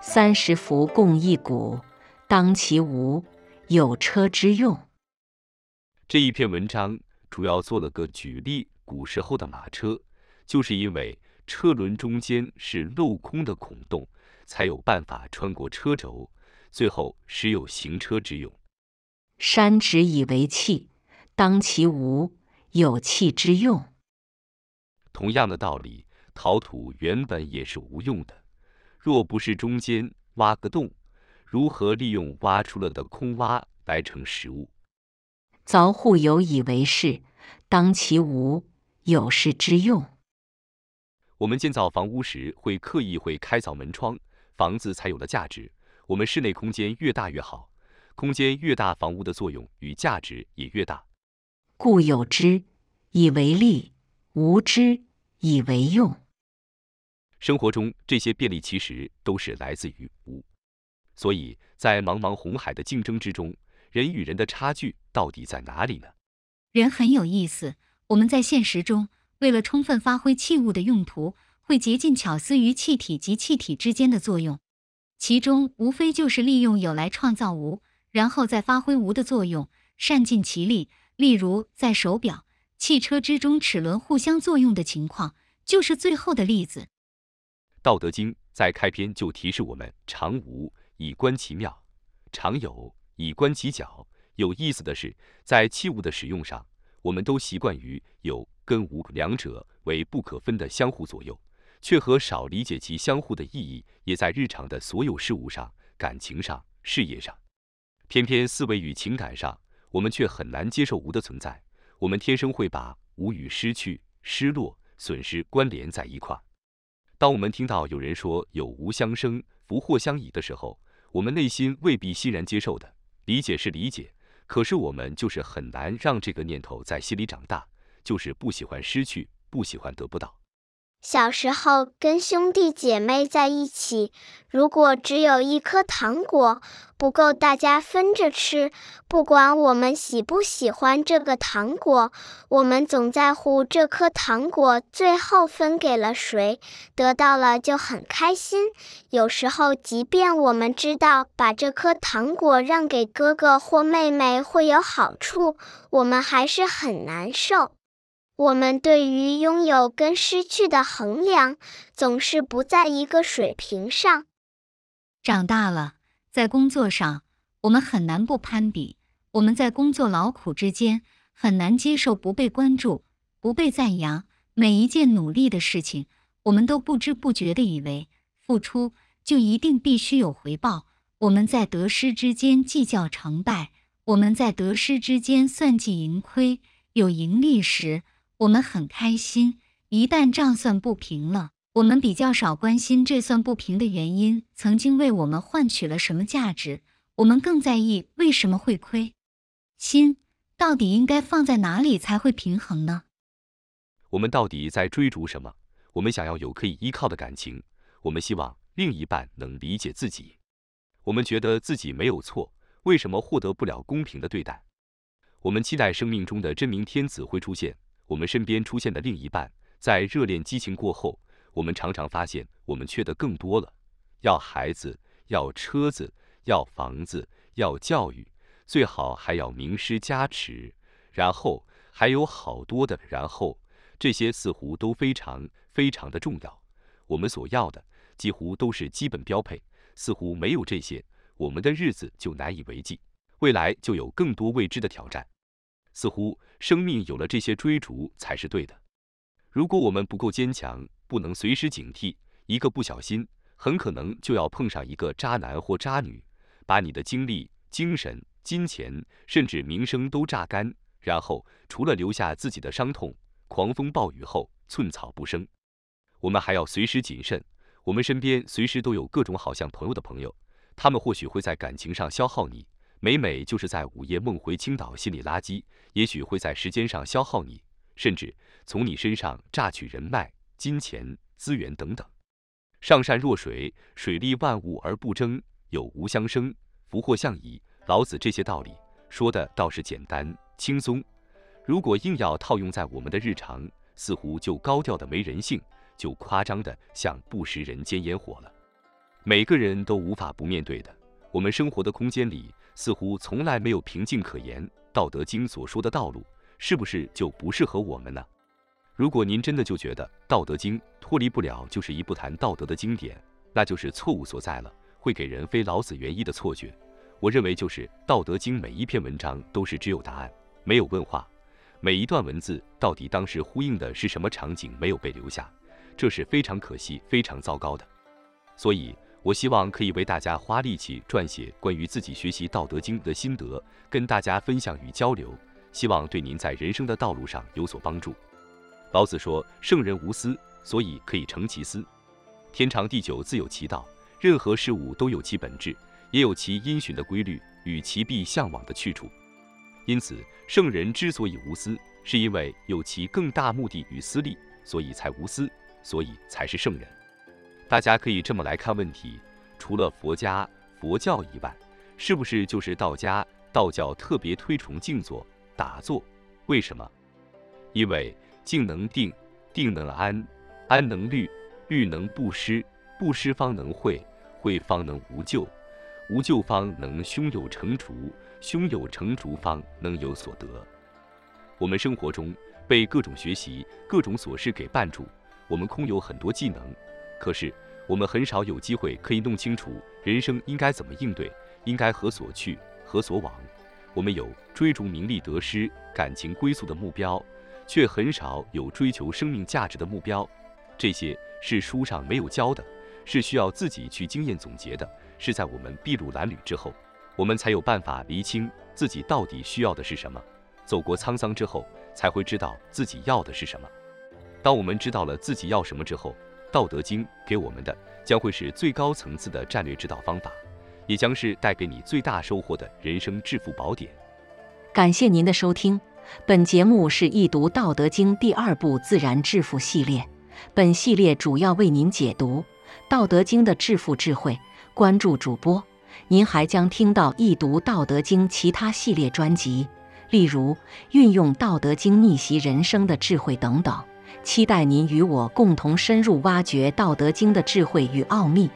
三十辐共一毂，当其无，有车之用。这一篇文章主要做了个举例，古时候的马车，就是因为车轮中间是镂空的孔洞，才有办法穿过车轴，最后时有行车之用。山直以为器，当其无，有器之用。同样的道理，陶土原本也是无用的。若不是中间挖个洞，如何利用挖出了的空挖来成食物？凿户有以为室，当其无，有室之用。我们建造房屋时会刻意会开凿门窗，房子才有了价值。我们室内空间越大越好，空间越大，房屋的作用与价值也越大。故有之以为利，无之以为用。生活中这些便利其实都是来自于无，所以在茫茫红海的竞争之中，人与人的差距到底在哪里呢？人很有意思，我们在现实中为了充分发挥器物的用途，会竭尽巧思于气体及气体之间的作用，其中无非就是利用有来创造无，然后再发挥无的作用，善尽其力。例如在手表、汽车之中齿轮互相作用的情况，就是最后的例子。道德经在开篇就提示我们：常无以观其妙，常有以观其徼。有意思的是，在器物的使用上，我们都习惯于有跟无两者为不可分的相互左右，却和少理解其相互的意义。也在日常的所有事物上、感情上、事业上，偏偏思维与情感上，我们却很难接受无的存在。我们天生会把无与失去、失落、损失关联在一块。当我们听到有人说有无相生，福祸相倚的时候，我们内心未必欣然接受的。理解是理解，可是我们就是很难让这个念头在心里长大，就是不喜欢失去，不喜欢得不到。小时候跟兄弟姐妹在一起，如果只有一颗糖果不够大家分着吃，不管我们喜不喜欢这个糖果，我们总在乎这颗糖果最后分给了谁，得到了就很开心。有时候，即便我们知道把这颗糖果让给哥哥或妹妹会有好处，我们还是很难受。我们对于拥有跟失去的衡量，总是不在一个水平上。长大了，在工作上，我们很难不攀比。我们在工作劳苦之间，很难接受不被关注、不被赞扬。每一件努力的事情，我们都不知不觉地以为付出就一定必须有回报。我们在得失之间计较成败，我们在得失之间算计盈亏。有盈利时，我们很开心，一旦账算不平了，我们比较少关心这算不平的原因曾经为我们换取了什么价值，我们更在意为什么会亏。心到底应该放在哪里才会平衡呢？我们到底在追逐什么？我们想要有可以依靠的感情，我们希望另一半能理解自己，我们觉得自己没有错，为什么获得不了公平的对待？我们期待生命中的真命天子会出现。我们身边出现的另一半，在热恋激情过后，我们常常发现我们缺的更多了：要孩子，要车子，要房子，要教育，最好还要名师加持，然后还有好多的然后，这些似乎都非常非常的重要。我们所要的几乎都是基本标配，似乎没有这些，我们的日子就难以为继，未来就有更多未知的挑战。似乎生命有了这些追逐才是对的。如果我们不够坚强，不能随时警惕，一个不小心，很可能就要碰上一个渣男或渣女，把你的精力、精神、金钱，甚至名声都榨干，然后除了留下自己的伤痛，狂风暴雨后寸草不生。我们还要随时谨慎。我们身边随时都有各种好像朋友的朋友，他们或许会在感情上消耗你。每每就是在午夜梦回青岛心理垃圾，也许会在时间上消耗你，甚至从你身上榨取人脉、金钱、资源等等。上善若水，水利万物而不争，有无相生，福祸相倚。老子这些道理说的倒是简单轻松，如果硬要套用在我们的日常，似乎就高调的没人性，就夸张的像不食人间烟火了。每个人都无法不面对的，我们生活的空间里似乎从来没有平静可言。道德经所说的道路，是不是就不适合我们呢？如果您真的就觉得《道德经》脱离不了就是一部谈道德的经典，那就是错误所在了，会给人非老子原意的错觉。我认为，就是《道德经》每一篇文章都是只有答案，没有问话；每一段文字到底当时呼应的是什么场景，没有被留下，这是非常可惜、非常糟糕的。所以，我希望可以为大家花力气撰写关于自己学习《道德经》的心得，跟大家分享与交流，希望对您在人生的道路上有所帮助。老子说：“圣人无私，所以可以成其私。天长地久，自有其道。任何事物都有其本质，也有其因循的规律与其必向往的去处。因此，圣人之所以无私，是因为有其更大目的与私利，所以才无私，所以才是圣人。大家可以这么来看问题：除了佛家、佛教以外，是不是就是道家？道教特别推崇静坐、打坐，为什么？因为。”静能定，定能安，安能虑，虑能不失，不失方能慧，慧方能无咎，无咎方能胸有成竹，胸有成竹方能有所得。我们生活中被各种学习、各种琐事给绊住，我们空有很多技能，可是我们很少有机会可以弄清楚人生应该怎么应对，应该何所去，何所往。我们有追逐名利得失、感情归宿的目标。却很少有追求生命价值的目标，这些是书上没有教的，是需要自己去经验总结的，是在我们筚路蓝缕之后，我们才有办法厘清自己到底需要的是什么。走过沧桑之后，才会知道自己要的是什么。当我们知道了自己要什么之后，《道德经》给我们的将会是最高层次的战略指导方法，也将是带给你最大收获的人生致富宝典。感谢您的收听。本节目是易读《道德经》第二部自然致富系列，本系列主要为您解读《道德经》的致富智慧。关注主播，您还将听到易读《道德经》其他系列专辑，例如运用《道德经》逆袭人生的智慧等等。期待您与我共同深入挖掘《道德经》的智慧与奥秘。